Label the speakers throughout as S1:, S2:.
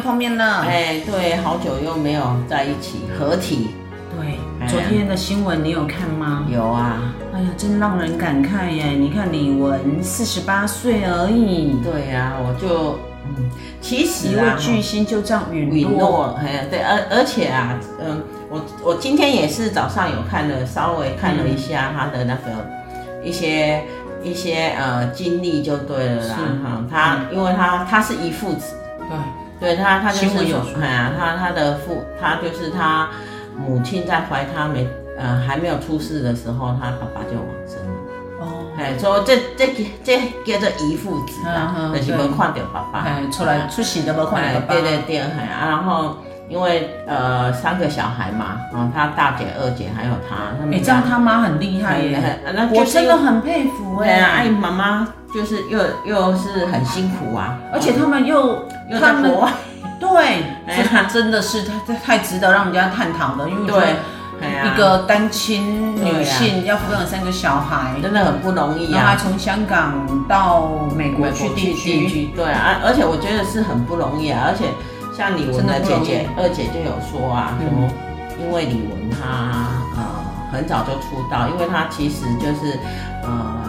S1: 碰面了，
S2: 哎，对，好久又没有在一起合体。
S1: 对，昨天的新闻你有看吗？
S2: 有啊。
S1: 哎呀，真让人感慨耶！你看李玟四十八岁而已。
S2: 对呀，我就嗯，其实
S1: 一位巨星就这样陨落。
S2: 哎，对，而而且啊，嗯，我我今天也是早上有看了，稍微看了一下他的那个一些一些呃经历就对了啦。哈，他因为他他是一父子。
S1: 对。
S2: 对他，他就是有，哎呀，他他的父，他就是他母亲在怀他没，呃，还没有出世的时候，他爸爸就往生了。哦，哎，说这这这叫做遗父子啊，就是没看到爸爸，
S1: 出来出世都没看到爸爸。
S2: 对对对，然后因为呃三个小孩嘛，啊，他大姐、二姐还有他，他们。
S1: 你知道他妈很厉害耶，我真的很佩服哎。
S2: 哎，妈妈就是又又是很辛苦啊，
S1: 而且他们又。又在国外对，他真的是太太值得让人家探讨的，因为对，一个单亲女性要抚养三个小孩，
S2: 真的很不容易啊。
S1: 从香港到美国去定居，
S2: 对啊，而且我觉得是很不容易啊。而且像李玟的姐姐二姐就有说啊，说因为李玟她呃很早就出道，因为她其实就是呃。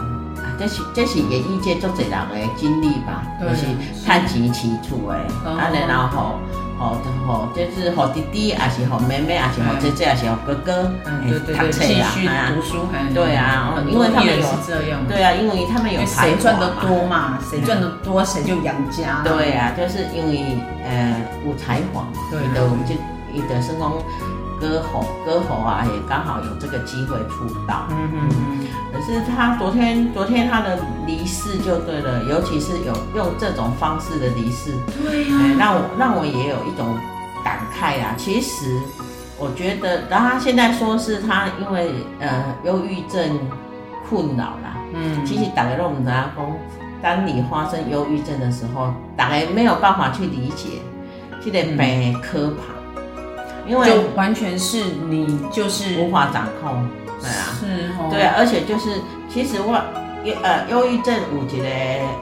S2: 这是这是演艺界做这人的经历吧，就是探极其处哎，啊，然后吼吼就是吼弟弟，还是吼妹妹，还是吼姐姐，还是吼哥哥，
S1: 对对对，继续读书，
S2: 对啊，因为他们有对啊，因为他们有
S1: 谁赚得多嘛，谁赚得多谁就养家，
S2: 对啊，就是因为呃有才华，对的，我们就一的是讲。歌喉，歌喉啊，也刚好有这个机会出道。嗯嗯嗯。可是他昨天，昨天他的离世就对了，尤其是有用这种方式的离世，
S1: 对呀、啊，
S2: 让我让我也有一种感慨啊。其实我觉得，然后他现在说是他因为呃忧郁症困扰啦。嗯。其实大家都唔知道讲，当你发生忧郁症的时候，大家没有办法去理解这个病可怕。嗯因
S1: 为完全是你就是
S2: 无法掌控，
S1: 是哦，
S2: 对啊，而且就是其实我忧呃忧郁症有一个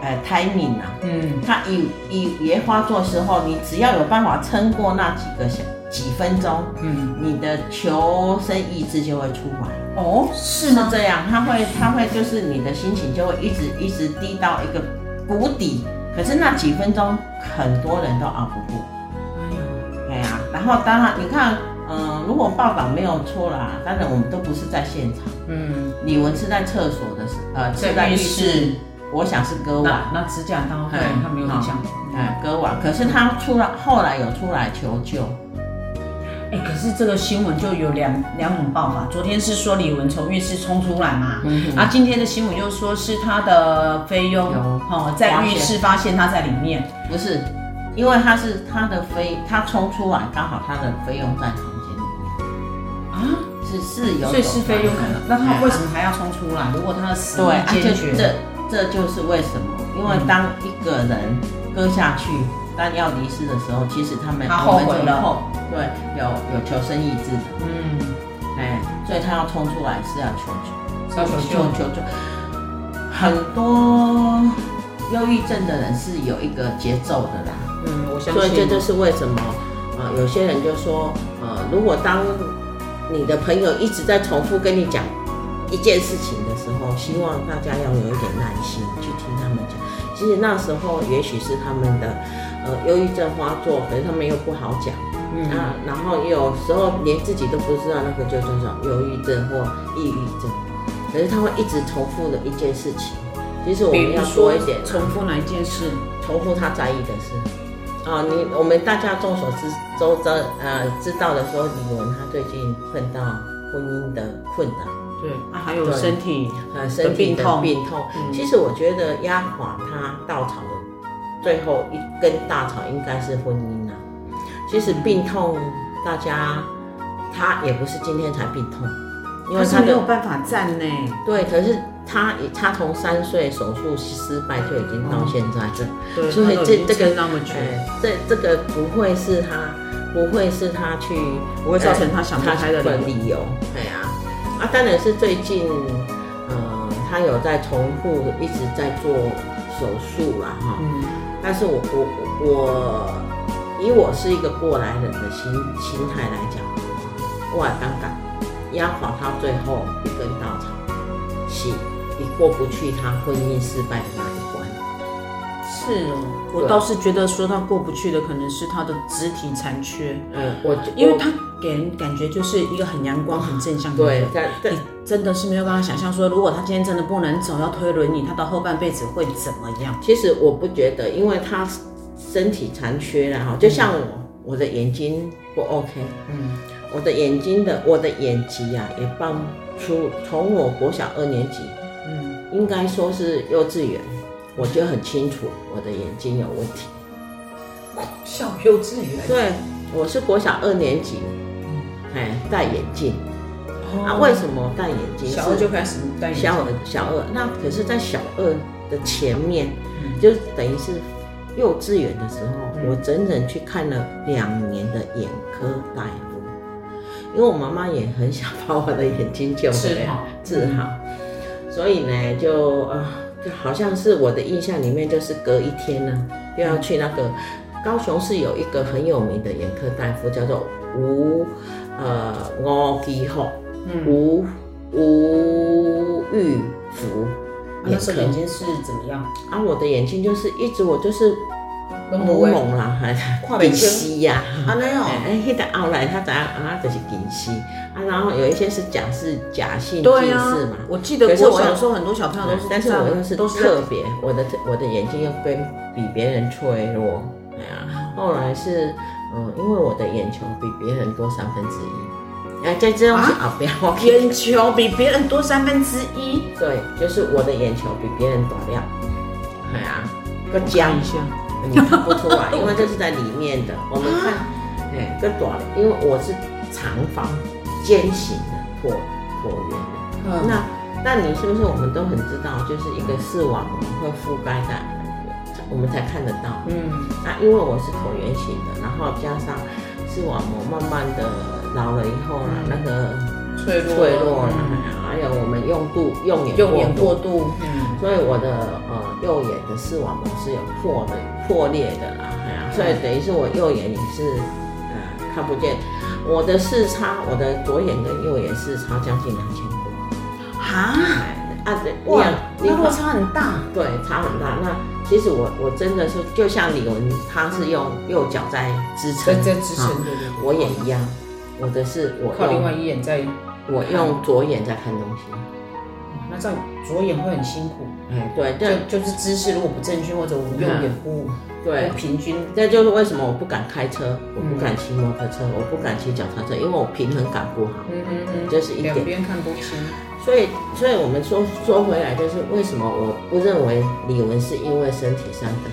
S2: 呃 timing 啊，嗯，它以以也发作的时候，你只要有办法撑过那几个小几分钟，嗯，你的求生意志就会出来。
S1: 哦，是吗？
S2: 是这样，它会它会就是你的心情就会一直一直低到一个谷底，可是那几分钟很多人都熬不过。然后当然，你看，嗯、呃，如果报道没有错啦，当然我们都不是在现场。嗯，李文是在厕所的时，呃，是在浴室，我想是割腕。
S1: 那指甲刀，对，他没有影响。
S2: 哎，割腕。可是他出来，后来有出来求救。
S1: 哎，可是这个新闻就有两两种报法。昨天是说李文从浴室冲出来嘛，然后今天的新闻又说是他的菲佣哦，在浴室发现他在里面，
S2: 不是。因为他是他的菲，他冲出来刚好他的菲佣在啊，是是有，所以
S1: 是非有可能，那他为什么还要冲出来？如果他的死对，坚决，
S2: 这这就是为什么？因为当一个人割下去，当要离世的时候，其实他们
S1: 他后悔了，
S2: 对，有有求生意志的，嗯，哎，所以他要冲出来是要求救，要求救求救，很多忧郁症的人是有一个节奏的啦。
S1: 嗯，我相信。
S2: 所以这就是为什么呃，有些人就说，呃，如果当你的朋友一直在重复跟你讲一件事情的时候，希望大家要有一点耐心去听他们讲。其实那时候也许是他们的呃忧郁症发作，可是他们又不好讲。嗯啊，然后有时候连自己都不知道那个叫做什么忧郁症或抑郁症，可是他会一直重复的一件事情。其实我们要说一点，
S1: 重复哪一件事？
S2: 重复他在意的事。啊，你我们大家众所知周知呃知道的时候，李玟她最近碰到婚姻的困难，
S1: 对啊，还有身体
S2: 呃身体的病痛。嗯、其实我觉得压垮她稻草的最后一根大草应该是婚姻啊。其实病痛，大家她也不是今天才病痛，
S1: 因为她没有办法站呢。
S2: 对，可是他他从三岁手术失败就已经到现在，
S1: 对，
S2: 所以这这个
S1: 那么久，
S2: 这这个不会是他不会是他去
S1: 不会造成他想不开的
S2: 理由。对啊，啊，当然是最近，呃，他有在重复一直在做手术啦哈。嗯，但是我我我。以我是一个过来人的心心态来讲，我刚刚压垮他最后一根稻草，是你过不去他婚姻失败的那一关。
S1: 是哦，我倒是觉得说他过不去的可能是他的肢体残缺。
S2: 嗯，我
S1: 因为他给人感觉就是一个很阳光、很正向的人。对，但你真的是没有办法想象说，如果他今天真的不能走，要推轮椅，他到后半辈子会怎么样？
S2: 其实我不觉得，因为他。身体残缺了哈，就像我，我的眼睛不 OK，嗯，我的眼睛的我的眼疾啊，也帮出从我国小二年级，嗯，应该说是幼稚园，我就很清楚我的眼睛有问题。
S1: 小幼稚园？
S2: 对，我是国小二年级，哎，戴眼镜。啊，为什么戴眼镜？
S1: 小二就开始戴眼镜。
S2: 小二，小二，那可是在小二的前面，就等于是。幼稚园的时候，我整整去看了两年的眼科大夫，因为我妈妈也很想把我的眼睛救回来治好，所以呢，就啊，就好像是我的印象里面，就是隔一天呢，又要去那个高雄市有一个很有名的眼科大夫，叫做吴呃吴基浩，吴吴玉福。
S1: 啊、那时候眼睛是怎么样？
S2: 啊，我的眼睛就是一直我就是朦胧啦，还近视呀。啊，那样，哎，那个后来他怎样啊？就是近视啊，然后有一些是假是假性近视嘛。
S1: 我记得我小时候很多小朋友都是，
S2: 但是我又是特别，我的我的眼睛又跟比别人脆弱。哎呀，后来是嗯，因为我的眼球比别人多三分之一。哎，在这种是啊，不要
S1: 眼球比别人多三分之一。
S2: 对，就是我的眼球比别人短亮。哎呀，个僵一下，你看不出来，因为这是在里面的。我们看，哎，更短，因为我是长方尖形的椭椭圆的。那那你是不是我们都很知道，就是一个视网膜会覆盖在，我们才看得到。嗯。那因为我是椭圆形的，然后加上视网膜慢慢的。老了以后啊，那个脆弱脆弱了，还有我们用度用眼
S1: 用眼过度，
S2: 嗯，所以我的呃右眼的视网膜是有破的破裂的啦，哎呀，所以等于是我右眼也是呃看不见，我的视差，我的左眼跟右眼视差将近两千多，
S1: 哈？啊对，哇，那落差很大，
S2: 对，差很大。那其实我我真的是就像李玟，他是用右脚在支撑，
S1: 在支撑，对对，
S2: 我也一样。我的是我
S1: 靠另外一眼在，
S2: 我用左眼在看东西，
S1: 那这样左眼会很辛苦。
S2: 哎，对，
S1: 就就是姿势如果不正确或者我右眼不对不平均，
S2: 这就是为什么我不敢开车，我不敢骑摩托车，我不敢骑脚踏车，因为我平衡感不好。嗯嗯嗯，这是一点。
S1: 两边看不清。
S2: 所以，所以我们说说回来，就是为什么我不认为李玟是因为身体上的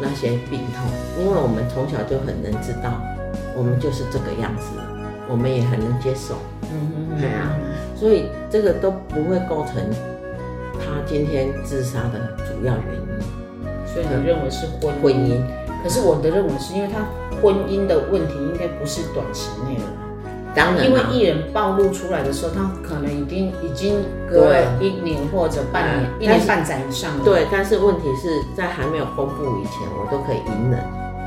S2: 那些病痛，因为我们从小就很能知道，我们就是这个样子。我们也很能接受，嗯嗯，对啊，所以这个都不会构成他今天自杀的主要原因。
S1: 所以你认为是婚
S2: 婚姻？
S1: 可是我的认为是因为他婚姻的问题应该不是短期内的，
S2: 当然，
S1: 因为艺人暴露出来的时候，他可能已经已经隔了一年或者半年，一年半载以上了。
S2: 对，但是问题是在还没有公布以前，我都可以隐忍。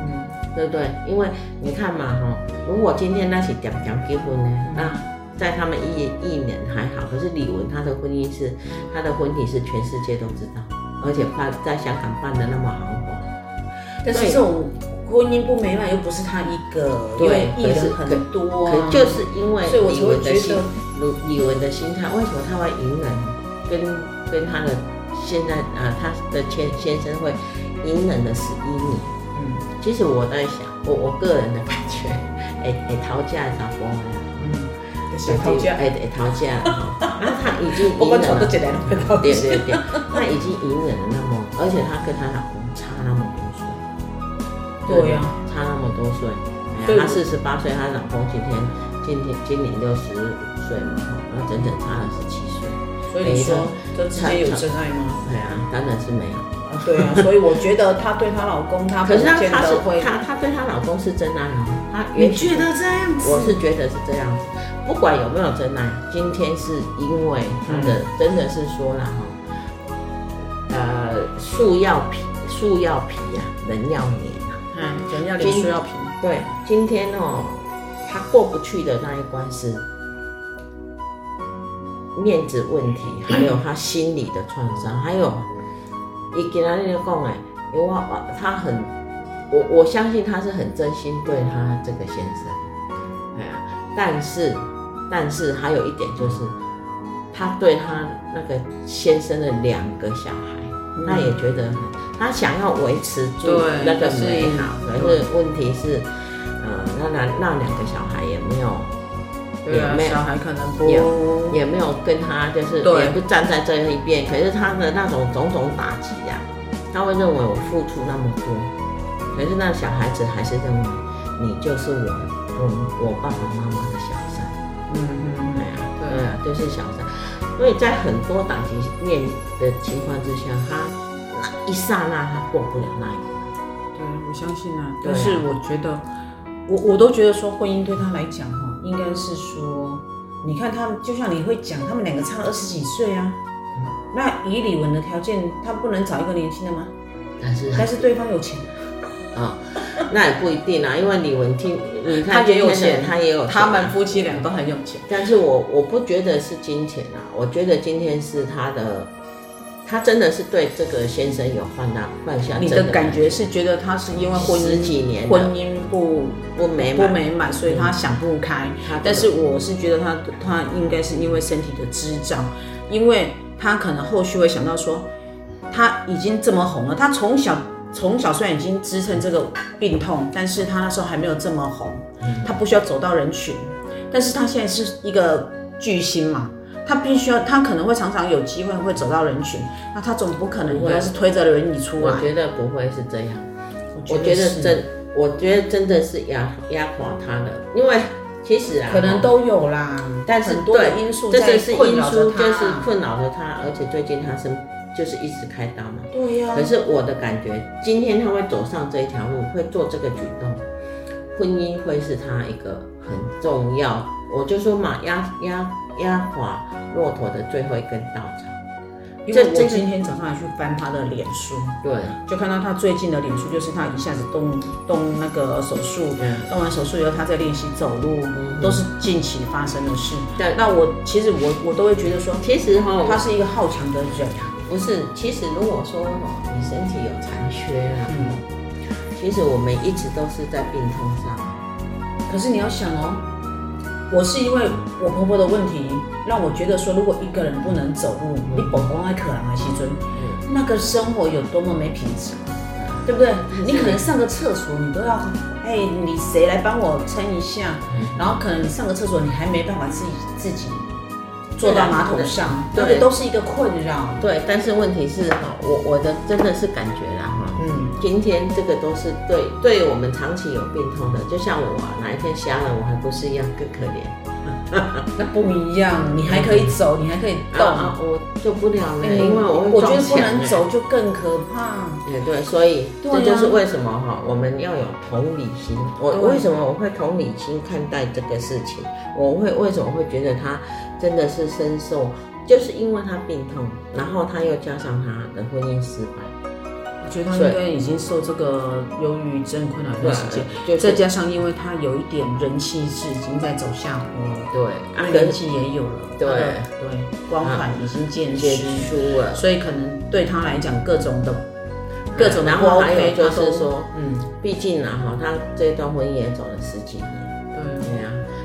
S2: 嗯，对不对？因为你看嘛，哈，如果今天那是点点结婚呢，那在他们一一年还好，可是李玟她的婚姻是，她的婚礼是全世界都知道，而且办在香港办的那么豪华，
S1: 但是这种婚姻不美满又不是他一个，对，艺人很多，
S2: 可就是因为李玟的心，李玟的心态，为什么他会隐忍，跟跟他的现在啊，他的先先生会隐忍了十一年？嗯，其实我在想，我我个人的感觉，哎哎，讨价还是不回来，嗯，
S1: 讨价
S2: 哎哎讨价，那他已经隐忍了，对对对，他已经隐忍了那么，而且他跟他老公差那么多岁，
S1: 对呀，
S2: 差那么多岁，她四十八岁，她老公今天今天今年六十五岁嘛，那整整差了十七岁，
S1: 所以你说这之间有真爱吗？
S2: 对啊，当然是没有。
S1: 对啊，所以我觉得她对她老公，她
S2: 可是她她是她她对她老公是真爱哦。她
S1: 你觉得这样子？
S2: 我是觉得是这样子，不管有没有真爱，今天是因为他的、嗯、真的是说了哈，呃，树要皮，树要皮呀、啊，人要脸啊，
S1: 嗯，人要脸，树要皮。
S2: 对，今天哦，他过不去的那一关是面子问题，还有他心理的创伤，还有。伊给他那个讲哎，因为我他很，我我相信他是很真心对他这个先生，哎呀，但是但是还有一点就是，他对他那个先生的两个小孩，他也觉得很，他想要维持住那个美好，可是问题是，呃，那那那两个小孩也没有，
S1: 也没有小孩可能不
S2: 也也没有跟他就是也不站在这一边，可是他的那种种种打击呀。他会认为我付出那么多，可是那小孩子还是认为你就是我，我我爸爸妈妈。嗯嗯，对啊，对啊，就是小三。所以在很多打击面的情况之下，他一刹那他过不了那一关。
S1: 对，我相信啊。但是我觉得，我我都觉得说婚姻对他来讲哈，应该是说，你看他就像你会讲，他们两个差二十几岁啊。那以李玟的条件，他不能找一个年轻的吗？
S2: 但是
S1: 但是对方有钱
S2: 啊、那也不一定啊，因为李文听你看他也有钱，他也有钱，
S1: 他们夫妻俩都很有钱。
S2: 但是我我不觉得是金钱啊，我觉得今天是他的，他真的是对这个先生有犯大犯下。
S1: 你的感觉是觉得他是因为婚姻
S2: 十几年
S1: 婚姻不
S2: 不美
S1: 不美满，所以他想不开。
S2: 嗯、
S1: 但是我是觉得他他应该是因为身体的支障，因为。他可能后续会想到说，他已经这么红了，他从小从小虽然已经支撑这个病痛，但是他那时候还没有这么红，他不需要走到人群，但是他现在是一个巨星嘛，他必须要，他可能会常常有机会会走到人群，那他总不可能应该是推着轮椅出来。
S2: 我觉得不会是这样，我觉得真，我觉得真的是压压垮他的，因为。其实啊，
S1: 可能都有啦，但是很多的因素，这是困扰着他，
S2: 就是困扰着他，而且最近他是就是一直开刀嘛。
S1: 对呀。
S2: 可是我的感觉，今天他会走上这一条路，会做这个举动，婚姻会是他一个很重要，我就说嘛，压压压垮骆驼的最后一根稻草。
S1: 因为我今天早上还去翻他的脸书，
S2: 对，
S1: 就看到他最近的脸书，就是他一下子动动那个手术，动完手术以后他在练习走路，都是近期发生的事。对，那我其实我我都会觉得说，
S2: 其实哈，
S1: 他是一个好强的人。
S2: 不是，其实如果说哦，你身体有残缺啊，嗯，其实我们一直都是在病痛上。
S1: 可是你要想哦。我是因为我婆婆的问题，让我觉得说，如果一个人不能走路，嗯、你蹦蹦爱可能啊，西尊，嗯、那个生活有多么没品质，嗯、对不对？嗯、你可能上个厕所，你都要，哎，你谁来帮我撑一下？嗯、然后可能你上个厕所，你还没办法自己自己坐到马桶上，对，对，都是一个困扰。
S2: 对，但是问题是哈，我我的真的是感觉啦哈，嗯，今天这个都是对对我们长期有病痛的，就像我啊，哪一天瞎了，我还不是一样更可怜。
S1: 那不一样，你还可以走，你还可以动，
S2: 我做不了了，因为我
S1: 我觉得不能走就更可怕。
S2: 也对，所以这就是为什么哈，我们要有同理心。我为什么我会同理心看待这个事情？我会为什么会觉得他真的是深受，就是因为他病痛，然后他又加上他的婚姻失败。
S1: 我觉得他应该已经受这个忧郁症困扰一段时间，
S2: 就是、
S1: 再加上因为他有一点人气是已经在走下坡了，
S2: 对，
S1: 人气也有了，
S2: 对。
S1: 对，光环已经渐
S2: 失了，
S1: 所以可能对他来讲各种的各种的，
S2: 然后还有就是说，嗯，毕竟啊哈，他这段婚姻也走了十几年，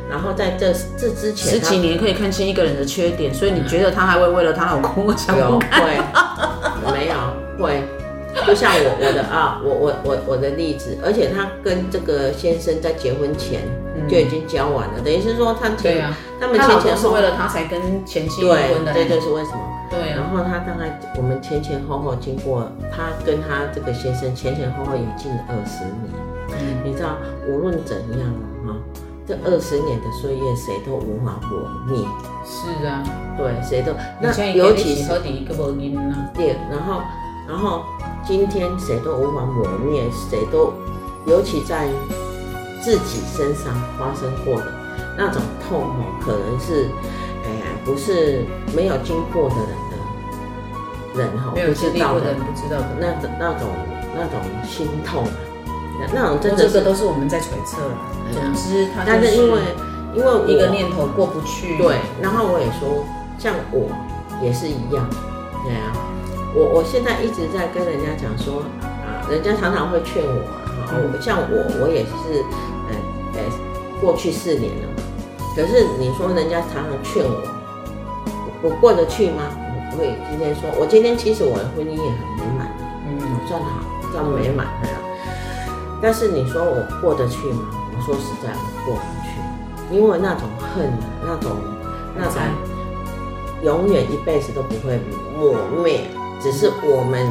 S2: 然后在这这之前
S1: 十几年可以看清一个人的缺点，所以你觉得她还会为了她老公想不开？
S2: 会没有会。就像我我的啊，我我我我的例子，而且她跟这个先生在结婚前就已经交往了，嗯、等于是说他
S1: 前啊，
S2: 他们前前
S1: 是为了他才跟前妻结婚的，
S2: 对，这就是为什么。
S1: 对、啊，
S2: 然后他大概我们前前后后经过，他跟他这个先生前前后后也近二十年，嗯，你知道无论怎样哈，这二十年的岁月谁都无法磨灭。
S1: 是啊，
S2: 对，谁都那尤其是
S1: 对，
S2: 然后然后。今天谁都无法磨灭，谁都，尤其在自己身上发生过的那种痛哦，可能是，哎呀，不是没有经过的人的人哈，
S1: 不知道的，不知道的
S2: 那种那种那种心痛，那那种真
S1: 的，这个都是我们在揣测。总之，他但是
S2: 因为因为
S1: 一个念头过不去，
S2: 对，然后我也说，像我也是一样，对啊。我我现在一直在跟人家讲说啊，人家常常会劝我啊，像我我也是，呃呃，过去四年了嘛，可是你说人家常常劝我，我过得去吗？我不会今天说，我今天其实我的婚姻也很美满，嗯，算好，算美满。但是你说我过得去吗？我说实在，我过不去，因为那种恨，那种那种永远一辈子都不会磨灭。只是我们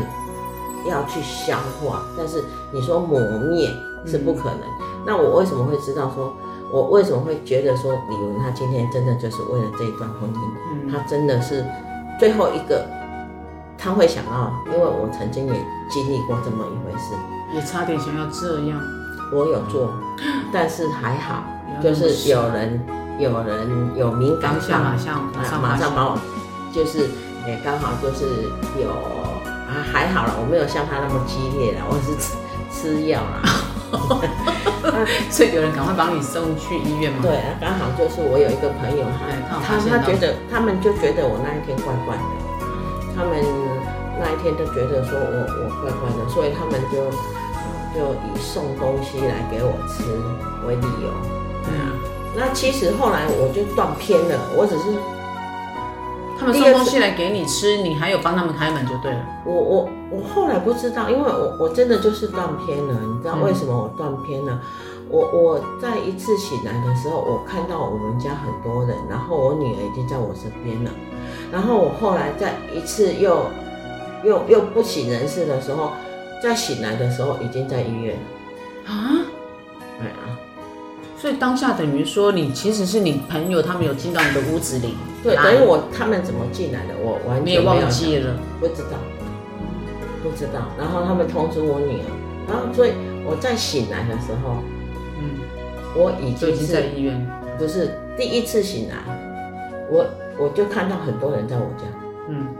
S2: 要去消化，但是你说磨灭是不可能。嗯、那我为什么会知道说，我为什么会觉得说李玟他今天真的就是为了这一段婚姻，嗯、他真的是最后一个，他会想到，因为我曾经也经历过这么一回事，
S1: 也差点想要这样，
S2: 我有做，但是还好，就是有人有人有敏感，
S1: 马上马上
S2: 马上把我就是。也刚好就是有啊，还好了，我没有像他那么激烈了，我是吃吃药啦，
S1: 所以有人赶快把你送去医院吗？
S2: 对啊，刚好就是我有一个朋友，他他他觉得他们就觉得我那一天怪怪的，他们那一天都觉得说我我怪怪的，所以他们就就以送东西来给我吃为理由。对啊，那其实后来我就断片了，我只是。
S1: 他们送东西来给你吃，你还有帮他们开门就对了。
S2: 我我我后来不知道，因为我我真的就是断片了。你知道为什么我断片了？嗯、我我在一次醒来的时候，我看到我们家很多人，然后我女儿已经在我身边了。然后我后来在一次又又又不省人事的时候，在醒来的时候已经在医院了。啊？对啊。
S1: 所以当下等于说，你其实是你朋友，他们有进到你的屋子里。
S2: 对，等于我他们怎么进来的，我完全没有
S1: 忘记了，
S2: 不知道，不知道。然后他们通知我女儿，然后所以我在醒来的时候，嗯，我已经是
S1: 在医院，
S2: 不是第一次醒来，我我就看到很多人在我家，嗯，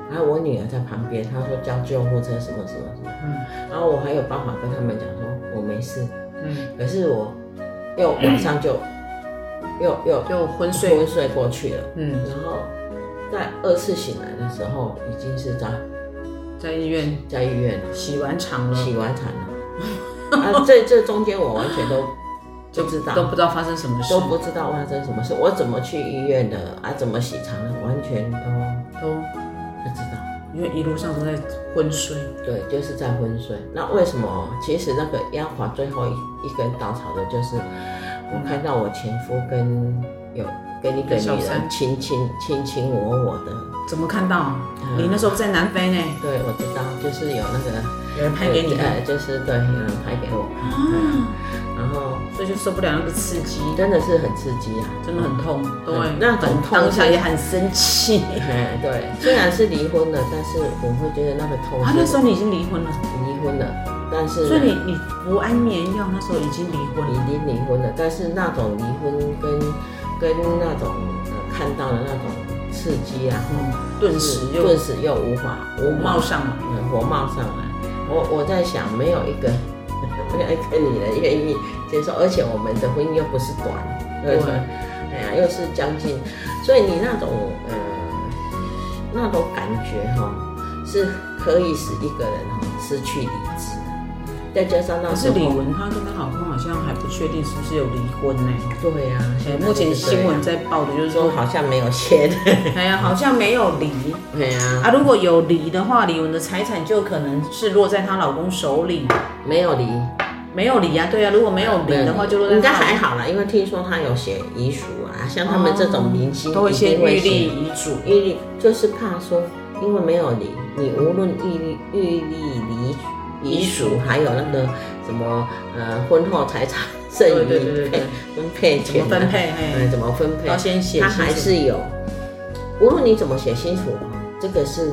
S2: 然后我女儿在旁边，她说叫救护车什么什么什么，嗯，然后我还有办法跟他们讲说我没事，嗯，可是我。又晚上就又又
S1: 又昏睡
S2: 昏睡过去了，嗯，然后在二次醒来的时候，已经是在
S1: 在医院，
S2: 在医院
S1: 洗完肠了，
S2: 洗完肠了，啊，这这中间我完全都不知道，
S1: 都不知道发生什么事，
S2: 都不知道发生什么事，我怎么去医院的啊？怎么洗肠的？完全都都。
S1: 因为一路上都在昏睡，
S2: 对，就是在昏睡。那为什么？其实那个压垮最后一一根稻草的，就是我看到我前夫跟有跟一个女人卿卿卿卿我我的。
S1: 怎么看到？你那时候在南非呢？
S2: 对，我知道，就是有那个
S1: 有人拍给你，
S2: 呃，就是对，有人拍给我。啊。然后，
S1: 所以就受不了那个刺激，
S2: 真的是很刺激啊，
S1: 真的很痛，对，
S2: 那很痛
S1: 当下也很生气，
S2: 对，虽然是离婚了，但是我会觉得那个痛。
S1: 啊，那时候你已经离婚了，
S2: 离婚了，但是，
S1: 所以你你服安眠药那时候已经离婚，
S2: 已经离婚了，但是那种离婚跟跟那种看到的那种刺激啊，
S1: 顿时又
S2: 顿时又无法
S1: 火冒上来，
S2: 火冒上来。我我在想，没有一个一个女人愿意接受，而且我们的婚姻又不是短，对？哎呀，又是将近，所以你那种呃那种感觉哈，是可以使一个人哈失去理智。再加上那
S1: 是李玟，她跟她老公好像还不确定是不是有离婚呢？
S2: 对呀、啊，
S1: 目前新闻在报的就是说
S2: 好像没有签。
S1: 哎呀，好像没有离。
S2: 对呀，
S1: 啊，如果有离的话，李玟的财产就可能是落在她老公手里。
S2: 没有离，
S1: 没有离啊，对呀、啊，如果没有离的话，就落在。
S2: 应该还好啦，因为听说她有写遗嘱啊，像他们这种明星
S1: 都会先预立遗嘱，
S2: 预立就是怕说，因为没有离，你无论预立预立离。遗嘱还有那个什么呃婚后财产剩余配分配权
S1: 怎么分配？
S2: 嗯，怎么分配？
S1: 要先写，
S2: 他还是有，无论你怎么写清楚，这个是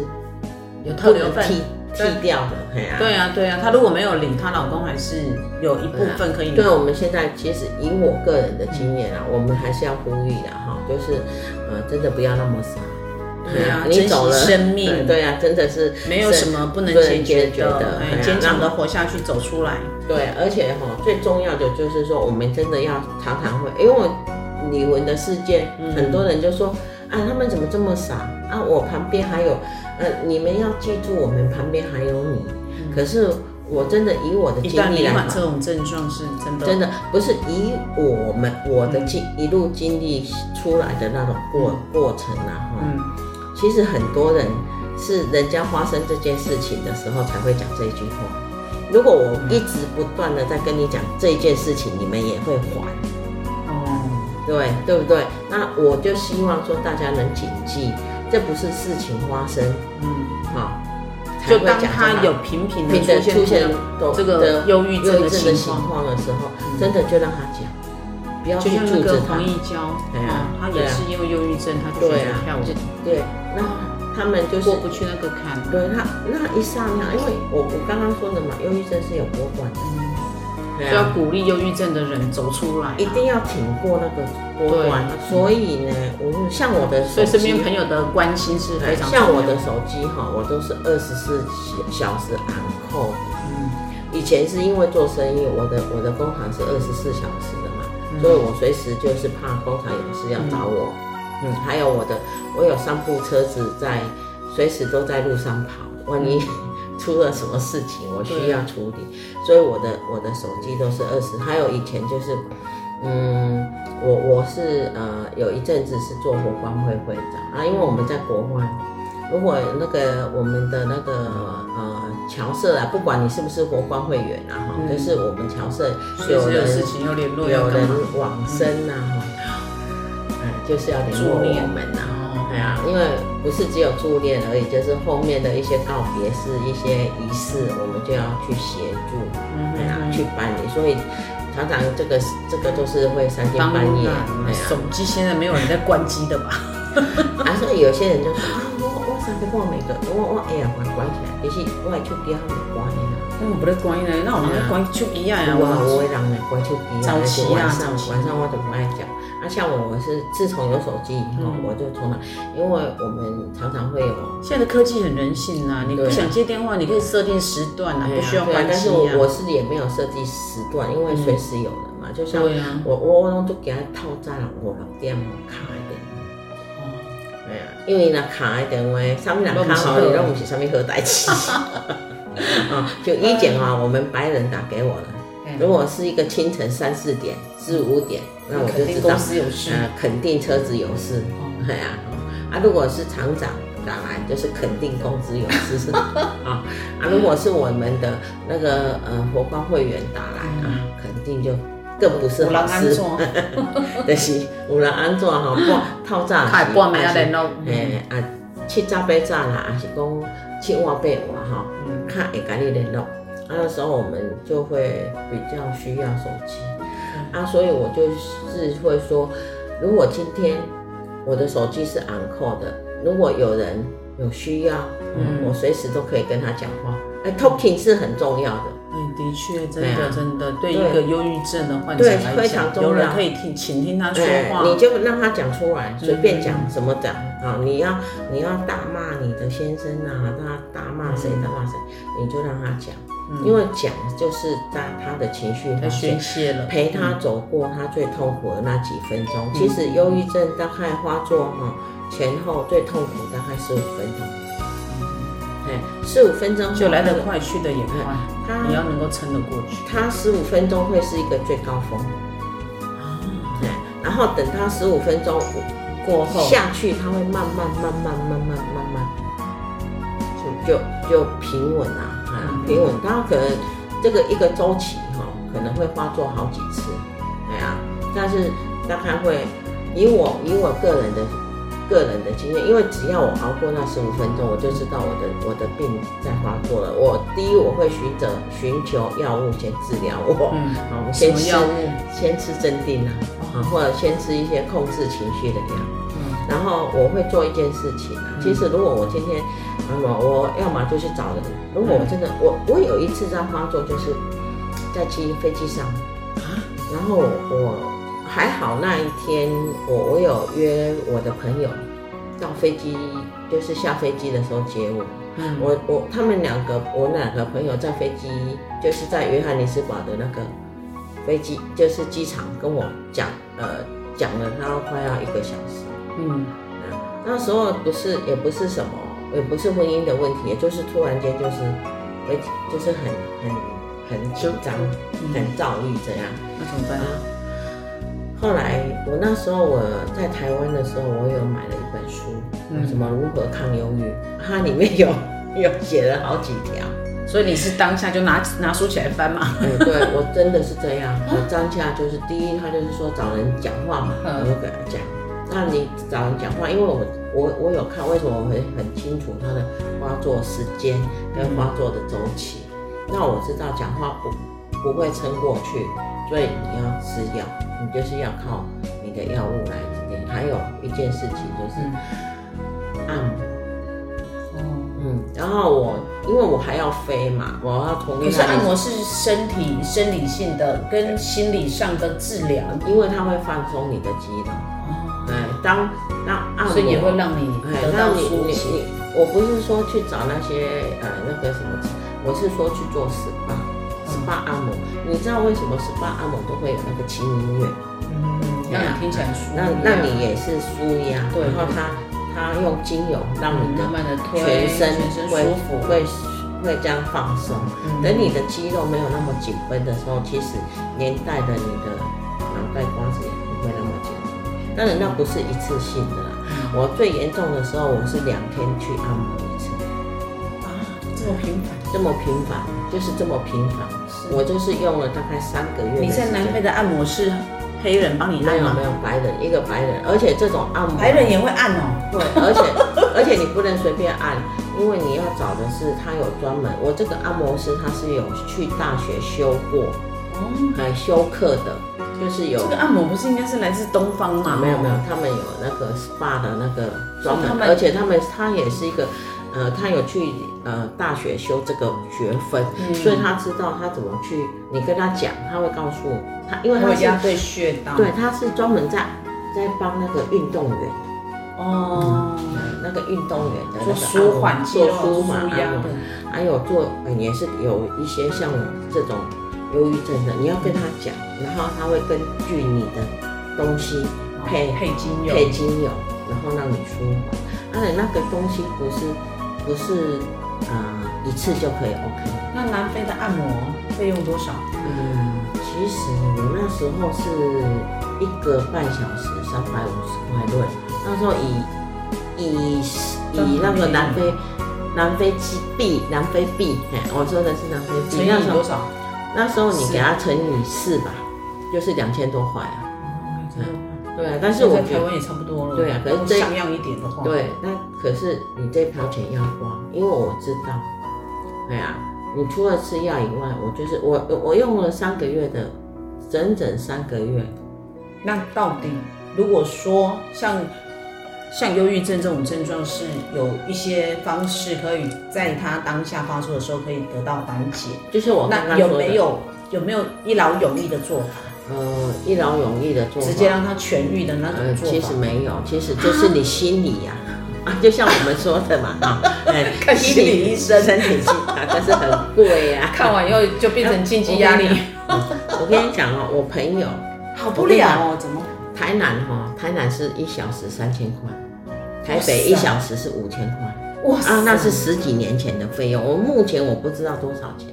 S1: 有特留份
S2: 剔剔掉的。
S1: 对啊，对啊，她如果没有领，她老公还是有一部分可以领。
S2: 对，我们现在其实以我个人的经验啊，我们还是要呼吁的哈，就是呃，真的不要那么傻。
S1: 对啊，你走了。生命，
S2: 对。啊，真的是
S1: 没有什么不能解决的，坚强的活下去，走出来。
S2: 对，而且哈，最重要的就是说，我们真的要常常会，因为我李玟的事件，很多人就说啊，他们怎么这么傻？啊？我旁边还有，呃，你们要记住，我们旁边还有你。可是我真的以我的经历来讲，
S1: 这种症状是真的，
S2: 真的不是以我们我的经一路经历出来的那种过过程啊，哈。其实很多人是人家发生这件事情的时候才会讲这一句话。如果我一直不断的在跟你讲这一件事情，你们也会还。哦，对，对不对？那我就希望说大家能谨记，这不是事情发生，嗯，好，
S1: 就当他有频频的出现这个忧郁症的情况
S2: 的时候，真的就让他讲。就像那个
S1: 黄义交，对啊，他也是因为忧郁症，他就选择跳舞。
S2: 对，那他们就是
S1: 过不去那个坎。
S2: 对他那一刹那，因为我我刚刚说的嘛，忧郁症是有波段的，
S1: 就要鼓励忧郁症的人走出来，
S2: 一定要挺过那个波段。所以呢，我像我的，
S1: 所以身边朋友的关心是非常。
S2: 像我的手机哈，我都是二十四小时按扣。嗯，以前是因为做生意，我的我的工行是二十四小时的。所以我随时就是怕工厂有事要找我，嗯，还有我的，我有三部车子在，随时都在路上跑，万一 出了什么事情，我需要处理，所以我的我的手机都是二十。还有以前就是，嗯，我我是呃有一阵子是做国光会会长啊，因为我们在国外。如果那个我们的那个呃侨社啊，不管你是不是国光会员啊，哈、嗯，就是我们侨社有人有，有人往生呐，哈、嗯，哎，就是要联络我们呐，对啊，因为不是只有助念而已，就是后面的一些告别式、一些仪式，我们就要去协助，嗯，对啊，去办理，所以常常这个这个都是会三更半夜，哎呀，
S1: 手机现在没有人在关机的吧？
S2: 啊，所以有些人就说啊。三个半每个，我我哎呀，关关起来，其实我的手机还没关呢。
S1: 我不得关呢，那我们关手机啊呀。
S2: 我我会让人关手机。
S1: 早期啊，
S2: 晚上我都不爱讲。啊，像我，我是自从有手机以后，我就从来，因为我们常常会有。
S1: 现在的科技很人性啊，你不想接电话，你可以设定时段啊，不需要关机。
S2: 但是我我是也没有设计时段，因为随时有人嘛。就像我我我都给他套在了五六点开的。因为那卡的电话，上面那卡号你都不是上面何代志啊？就以前啊，我们白人打给我了。如果是一个清晨三四点、四五点，那我就知道，呃，肯定车子有事。对啊，啊，如果是厂长打来，就是肯定公司有事啊。啊，如果是我们的那个呃佛光会员打来啊，肯定就。更不是好事，就是有人安怎哈，半透早是，哎啊七早八早啦，还是讲七晚八晚哈，看会跟你联络。啊，那时候我们就会比较需要手机，啊，所以我就是会说，如果今天我的手机是 on call 的，如果有人有需要，嗯，我随时都可以跟他讲话。哎，talking 是很重要的。
S1: 嗯，的确，真的真的，对一个忧郁症的患者来讲，
S2: 非常重要，
S1: 有人可以听，请听他说话，
S2: 你就让他讲出来，随便讲什么讲啊！你要你要大骂你的先生啊，他大骂谁大骂谁，你就让他讲，因为讲就是在他的情绪
S1: 他宣泄了，
S2: 陪他走过他最痛苦的那几分钟。其实忧郁症大概发作哈前后最痛苦大概十五分钟。十五分钟
S1: 就来得快，去得也快。他你要能够撑得过去。
S2: 他十五分钟会是一个最高峰，对。然后等他十五分钟过后下去，他会慢慢慢慢慢慢慢慢就就就平稳啊，平稳。他可能这个一个周期哈，可能会发作好几次，对啊。但是大概会以我以我个人的。个人的经验，因为只要我熬过那十五分钟，我就知道我的我的病在发作了。我第一我会寻找寻求药物先治疗我，嗯，好，先吃先吃镇定啊，啊，或者先吃一些控制情绪的药，嗯，然后我会做一件事情啊。其实如果我今天，那么我要么就去找人。如果我真的，我我有一次在发作，就是在机飞机上啊，然后我。还好那一天我我有约我的朋友到飞机，就是下飞机的时候接我。嗯，我我他们两个，我两个朋友在飞机，就是在约翰尼斯堡的那个飞机，就是机场跟我讲，呃，讲了他快要一个小时。嗯，那时候不是也不是什么，也不是婚姻的问题，也就是突然间就是，就是很很很紧张，很躁郁这样。
S1: 那怎么办啊？
S2: 后来我那时候我在台湾的时候，我有买了一本书，嗯、什么如何抗忧郁，它里面有有写了好几条，
S1: 所以你是当下就拿拿书起来翻嘛？
S2: 嗯，对，我真的是这样，我当下就是第一，他就是说找人讲话嘛，我就给他讲。那你找人讲话，因为我我我有看，为什么我会很清楚他的发作时间跟发作的周期？嗯、那我知道讲话不不会撑过去，所以你要吃药。你就是要靠你的药物来治疗，还有一件事情就是按摩。嗯，嗯，然后我因为我还要飞嘛，我要同意。可
S1: 是按摩是身体生理性的跟心理上的治疗，
S2: 因为它会放松你的肌肉。哦。对，当那按摩，
S1: 所以也会让你得到舒解。
S2: 我不是说去找那些呃那个什么，我是说去做 SPA。SPA 按摩，你知道为什么 SPA 按摩都会有那个轻音乐？
S1: 嗯，让你听起来舒服，
S2: 那那你也是舒压。对，然后他他用精油让你的全身会会会这样放松。等你的肌肉没有那么紧绷的时候，其实连带的你的脑袋瓜子也不会那么紧绷。当然那不是一次性的啦。我最严重的时候，我是两天去按摩一次。
S1: 啊，这么频繁？
S2: 这么频繁，就是这么频繁。我就是用了大概三个月。
S1: 你在南非的按摩师黑人帮你按吗？
S2: 没有没有，白人一个白人，而且这种按摩
S1: 白人也会按哦。
S2: 对，而且 而且你不能随便按，因为你要找的是他有专门。我这个按摩师他是有去大学修过，哦，还修课的，就是有。
S1: 这个按摩不是应该是来自东方吗？
S2: 没有没有，他们有那个 SPA 的那个专门，而且他们他也是一个。呃，他有去呃大学修这个学分，嗯、所以他知道他怎么去。你跟他讲，他会告诉他，因为他是
S1: 对穴道，
S2: 对，他是专门在在帮那个运动员哦、嗯，那个运动员的那个
S1: 舒缓
S2: 做舒缓按摩，还有做也是有一些像这种忧郁症的，你要跟他讲，然后他会根据你的东西配
S1: 配精油，
S2: 配精油，然后让你舒缓。而且那个东西不是。不是，呃，一次就可以 OK。
S1: 那南非的按摩费用多少？
S2: 嗯，其实我那时候是一个半小时三百五十块对。那时候以以以那个南非南非币南非币，我说的是南非币。
S1: 乘以多少？
S2: 那时候你给他乘以四吧，就是两千多块啊。对啊，但是我
S1: 觉得台湾也差不多了。
S2: 对啊，可是这
S1: 像样一点的话，
S2: 对，那可是你这条钱要花，因为我知道，对啊，你除了吃药以外，我就是我我用了三个月的，整整三个月。
S1: 那到底如果说像像忧郁症这种症状，是有一些方式可以在他当下发作的时候可以得到缓解。
S2: 就是我
S1: 那有没有有没有一劳永逸的做法？
S2: 呃，一劳永逸的做法，
S1: 直接让他痊愈的那种做法？
S2: 呃，其实没有，其实就是你心里呀、啊，啊，就像我们说的嘛，啊，
S1: 看心理医生，
S2: 身体健康，但是很贵呀、啊。
S1: 看完以后就变成经济压力。
S2: 我跟你讲哦，我朋友
S1: 好不了哦，怎么？
S2: 台南哈，台南是一小时三千块，台北一小时是五千块。哇啊，那是十几年前的费用，我目前我不知道多少钱。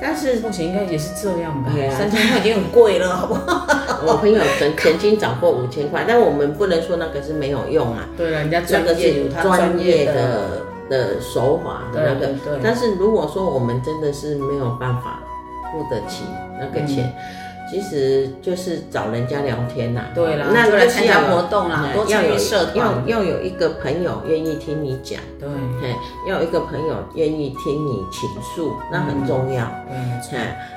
S2: 但是
S1: 目前应该也是这样吧，三千块已经很贵了，好不好？
S2: 我朋友曾曾经找过五千块，但我们不能说那个是没有用啊。
S1: 对了，人家专业专业的
S2: 的手法的那
S1: 个。
S2: 但是如果说我们真的是没有办法付得起那个钱。其实就是找人家聊天呐，
S1: 对啦，那来参加活动啦，多参与社团，
S2: 要要有一个朋友愿意听你讲，
S1: 对，
S2: 要有一个朋友愿意听你倾诉，那很重要，嗯，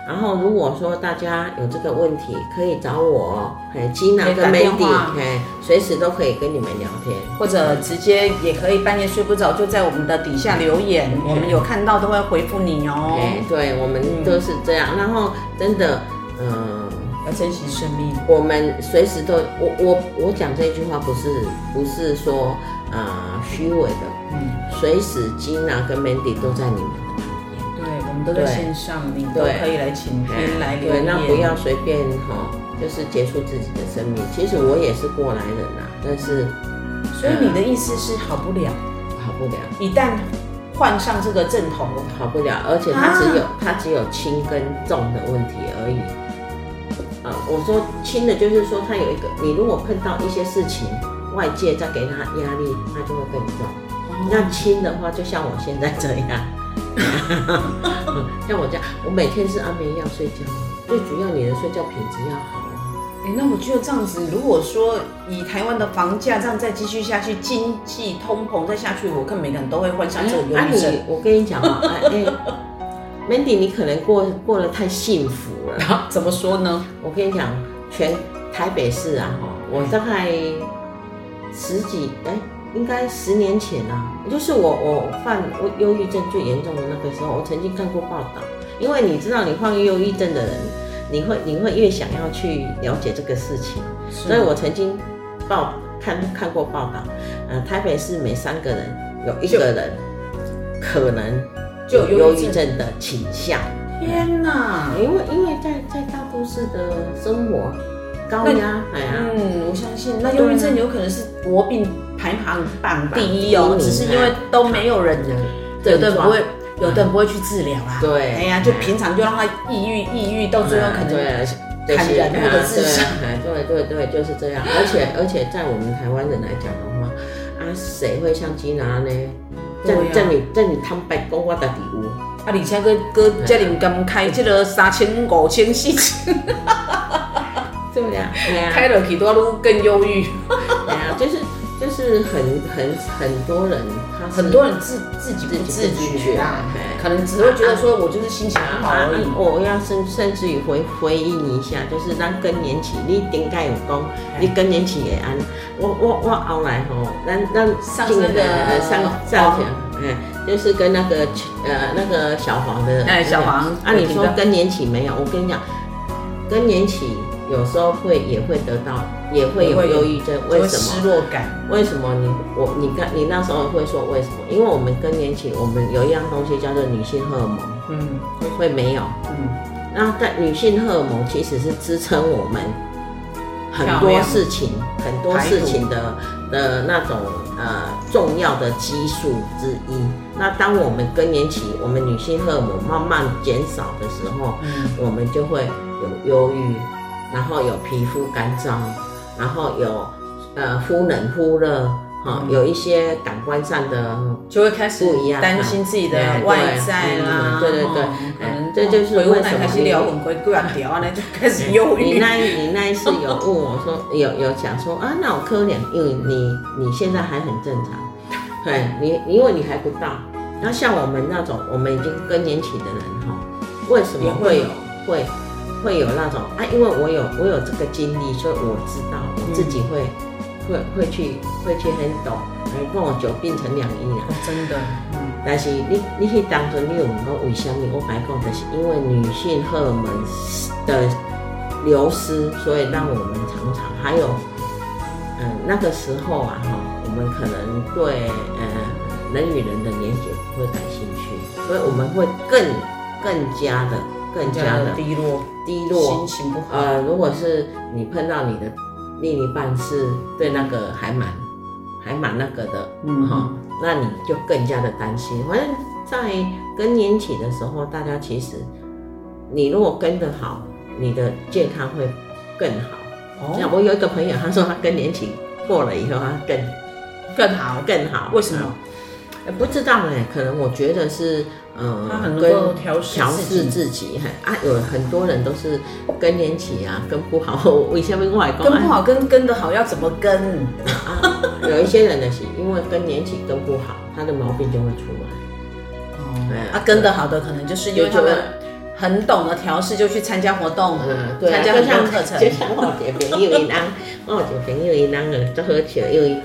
S2: 然后如果说大家有这个问题，可以找我，哎，吉娜跟 Mandy，哎，随时都可以跟你们聊天，
S1: 或者直接也可以半夜睡不着就在我们的底下留言，我们有看到都会回复你哦，
S2: 对，我们都是这样，然后真的。
S1: 嗯，要珍惜生命。
S2: 我们随时都，我我我讲这句话不是不是说啊虚伪的，嗯，随时 Gina 跟 Mandy 都在你们的旁边。
S1: 对，我们都在线上，你都可以来请听来留言。
S2: 对，那不要随便哈，就是结束自己的生命。其实我也是过来人啊，但是，
S1: 所以你的意思是好不了，
S2: 好不了。
S1: 一旦患上这个症头，
S2: 好不了，而且它只有它只有轻跟重的问题而已。呃，我说轻的，就是说他有一个，你如果碰到一些事情，外界再给他压力，他就会更重。哦、那轻的话，就像我现在这样，像我这样，我每天是安眠药睡觉，最主要你的睡觉品质要好。
S1: 哎、欸，那我觉得这样子，如果说以台湾的房价这样再继续下去，经济通膨再下去，我看每个人都会患上这种忧郁症。
S2: 我跟你讲啊，哎、欸。Mandy，你可能过过得太幸福了。
S1: 啊、怎么说呢？
S2: 我跟你讲，全台北市啊，哈，我大概十几哎、欸，应该十年前啊，就是我我患忧郁症最严重的那个时候，我曾经看过报道。因为你知道，你患忧郁症的人，你会你会越想要去了解这个事情，所以我曾经报看看过报道，呃，台北市每三个人有一个人可能。就有忧郁症的倾向。
S1: 天哪！
S2: 因为因为在在大都市的生活高压，哎呀，
S1: 嗯，我相信那忧郁症有可能是国病排行榜第一哦，只是因为都没有人，有的不会，有的人不会去治疗啊。
S2: 对，
S1: 哎呀，就平常就让他抑郁抑郁，到最后可能砍人或者自杀。
S2: 对对对，就是这样。而且而且在我们台湾人来讲的话，啊，谁会像吉拿呢？这这你这你坦白讲，我的礼物
S1: 啊，而且个个家里敢开这个三千五千四千，
S2: 对不对啊？
S1: 开了几多路更忧郁，
S2: 对啊，就是就是很很很多人，他
S1: 很多人自自己不自觉啊，可能只会觉得说我就是心情不好而已。
S2: 我要甚甚至于回回应一下，就是咱更年期，你顶盖有讲，你更年期也安。我我我后来吼，咱咱
S1: 上那个
S2: 上上前，哎，就是跟那个呃那个小黄的，
S1: 哎小黄，
S2: 啊你说更年期没有？我跟你讲，更年期有时候会也会得到，也会有忧郁症，为什么？
S1: 失落感。
S2: 为什么你我你看你那时候会说为什么？因为我们更年期，我们有一样东西叫做女性荷尔蒙，嗯，会没有，嗯，那在女性荷尔蒙其实是支撑我们。很多事情，很多事情的的那种呃重要的激素之一。那当我们更年期，我们女性荷尔蒙慢慢减少的时候，嗯，我们就会有忧郁，然后有皮肤干燥，然后有呃忽冷忽热。好，有一些感官上的
S1: 就会开始不一样，担心自己的外在啦，
S2: 对对对，嗯，这就是为什么
S1: 开始聊很会过掉啊，那就开始忧郁。
S2: 你那，你那一次有问我说，有有讲说啊，那我可怜，因为你你现在还很正常，对，你因为你还不到，那像我们那种我们已经更年期的人哈，为什么会有会会有那种啊？因为我有我有这个经历，所以我知道我自己会。会会去会去很懂，哎，跟我久病成良医了。
S1: 真的，嗯。
S2: 但是你你去当初你有问我为什么？我白讲的是因为女性荷尔蒙的流失，所以让我们常常还有，嗯，那个时候啊哈，我们可能对呃人与人的连接不会感兴趣，所以我们会更更加的更加的
S1: 低落
S2: 低落，
S1: 心情不好。
S2: 呃，如果是你碰到你的。另一半是对那个还蛮还蛮那个的，嗯哈，那你就更加的担心。反正，在更年期的时候，大家其实你如果跟得好，你的健康会更好。哦，像我有一个朋友，他说他更年期过了以后，他更更好更好。
S1: 为什么？
S2: 不知道哎，可能我觉得是。嗯，他很能够调调适自己，哈啊，有很多人都是更年期啊，更不好。为什么外公
S1: 更不好，跟跟的好要怎么跟？
S2: 啊，有一些人呢是因为更年期更不好，他的毛病就会出来。
S1: 哦，啊，跟的好的可能就是因为他们很懂得调试，就去参加活动，
S2: 嗯，对，参加很多课程。就像我这边有一样，我这边有一样的都喝酒，因为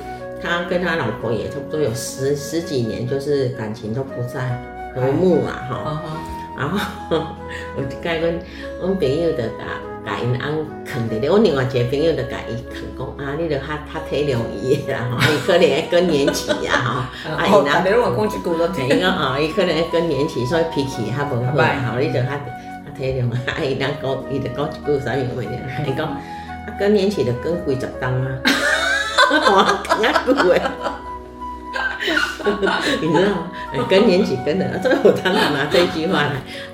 S2: 他跟他老婆也差不多有十十几年，就是感情都不在。和睦啊，吼，然后我就甲阮阮朋友就甲甲因翁囥伫咧，我另外一个朋友就甲伊囥讲啊，你着较较体谅伊啦，吼，伊可能会更年期啊，吼，啊，伊若
S1: 别人话讲一句都听，
S2: 伊讲哦，伊可能会更年期，所以脾气较无好，吼，你着较较体谅啊，啊，伊当讲伊着讲一句啥物话呢？伊讲啊，更年期着更几十冬啊，我讲啊句话。你知道吗？更年期跟的，所以我常常拿这句话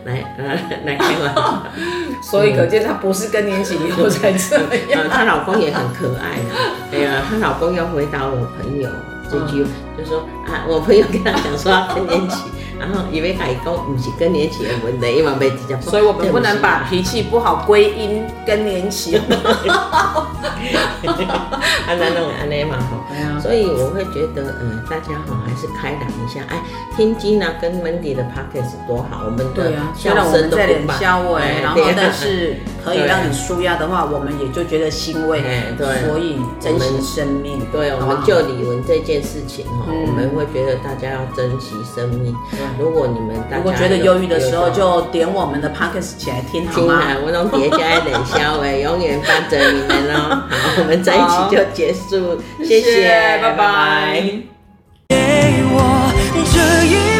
S2: 来来来开玩笑。
S1: 所以可见她不是更年期以后才这样。
S2: 她老公也很可爱啊，哎呀，她老公要回答我朋友这句，就说啊，我朋友跟他讲说他更年期。然后以为海沟不是更年期的问题，因为被直接。
S1: 所以我们不能把脾气不好归因更年期。
S2: 安 那弄安那嘛哈，所以我会觉得，嗯，大家哈还是开朗一下。哎，听 Gina 跟 Mandy 的 Podcast 多好，我们的笑声都不消
S1: 哎，然后但是 可以让你舒压的话，我们也就觉得欣慰。哎对，所以珍惜生命。
S2: 对，我们就李玟这件事情哈，我们会觉得大家要珍惜生命。如果你们大家
S1: 如果觉得忧郁的时候，就点我们的 podcast 起来听好吗？
S2: 我用叠加冷笑哎，永远伴着你们哦。好，我们这一期就结束，谢谢，拜拜。给我这一